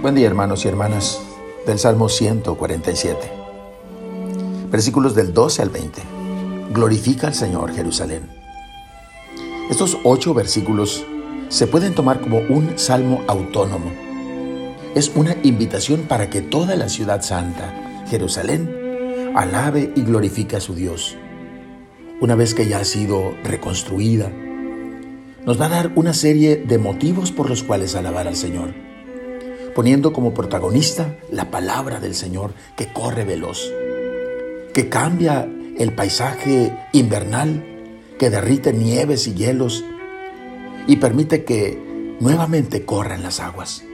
Buen día hermanos y hermanas del Salmo 147. Versículos del 12 al 20. Glorifica al Señor Jerusalén. Estos ocho versículos se pueden tomar como un salmo autónomo. Es una invitación para que toda la ciudad santa, Jerusalén, alabe y glorifique a su Dios. Una vez que ya ha sido reconstruida, nos va a dar una serie de motivos por los cuales alabar al Señor, poniendo como protagonista la palabra del Señor que corre veloz, que cambia el paisaje invernal, que derrite nieves y hielos y permite que nuevamente corran las aguas.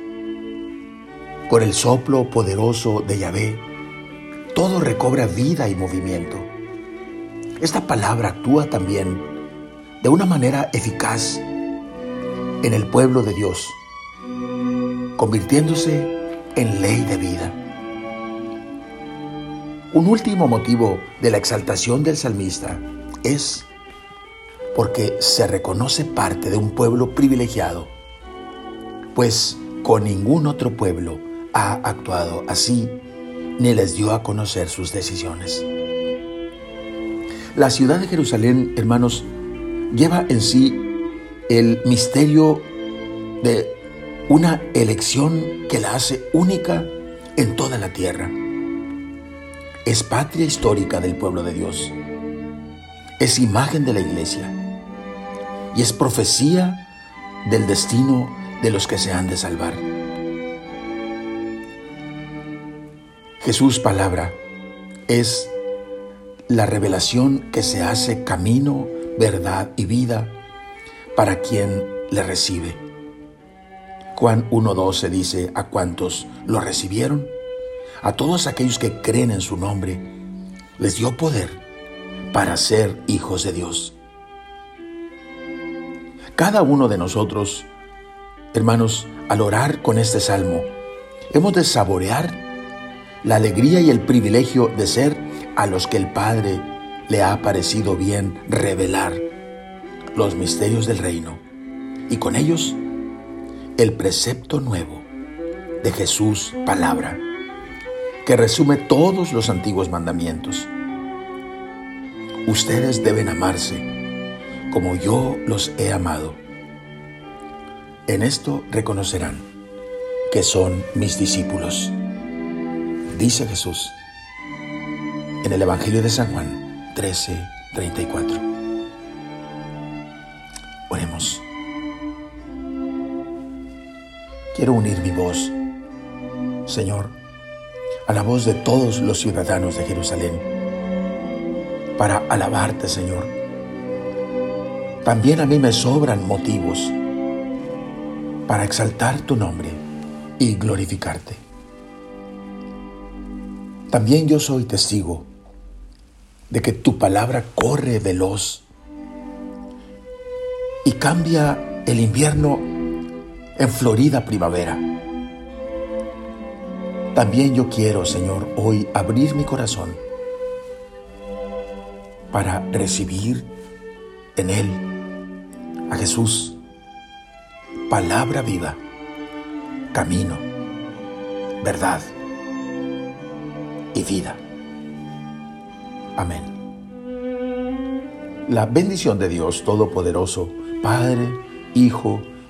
Por el soplo poderoso de Yahvé, todo recobra vida y movimiento. Esta palabra actúa también de una manera eficaz en el pueblo de Dios, convirtiéndose en ley de vida. Un último motivo de la exaltación del salmista es porque se reconoce parte de un pueblo privilegiado, pues con ningún otro pueblo ha actuado así ni les dio a conocer sus decisiones. La ciudad de Jerusalén, hermanos, lleva en sí el misterio de una elección que la hace única en toda la tierra. Es patria histórica del pueblo de Dios. Es imagen de la iglesia. Y es profecía del destino de los que se han de salvar. Jesús palabra es la revelación que se hace camino, verdad y vida para quien le recibe. Juan 1.12 dice, a cuantos lo recibieron, a todos aquellos que creen en su nombre, les dio poder para ser hijos de Dios. Cada uno de nosotros, hermanos, al orar con este salmo, hemos de saborear la alegría y el privilegio de ser a los que el Padre le ha parecido bien revelar los misterios del reino y con ellos el precepto nuevo de Jesús palabra, que resume todos los antiguos mandamientos. Ustedes deben amarse como yo los he amado. En esto reconocerán que son mis discípulos, dice Jesús en el Evangelio de San Juan 13, 34. Oremos. Quiero unir mi voz, Señor, a la voz de todos los ciudadanos de Jerusalén, para alabarte, Señor. También a mí me sobran motivos para exaltar tu nombre y glorificarte. También yo soy testigo de que tu palabra corre veloz y cambia el invierno en florida primavera. También yo quiero, Señor, hoy abrir mi corazón para recibir en Él a Jesús, palabra viva, camino, verdad y vida. Amén. La bendición de Dios Todopoderoso, Padre, Hijo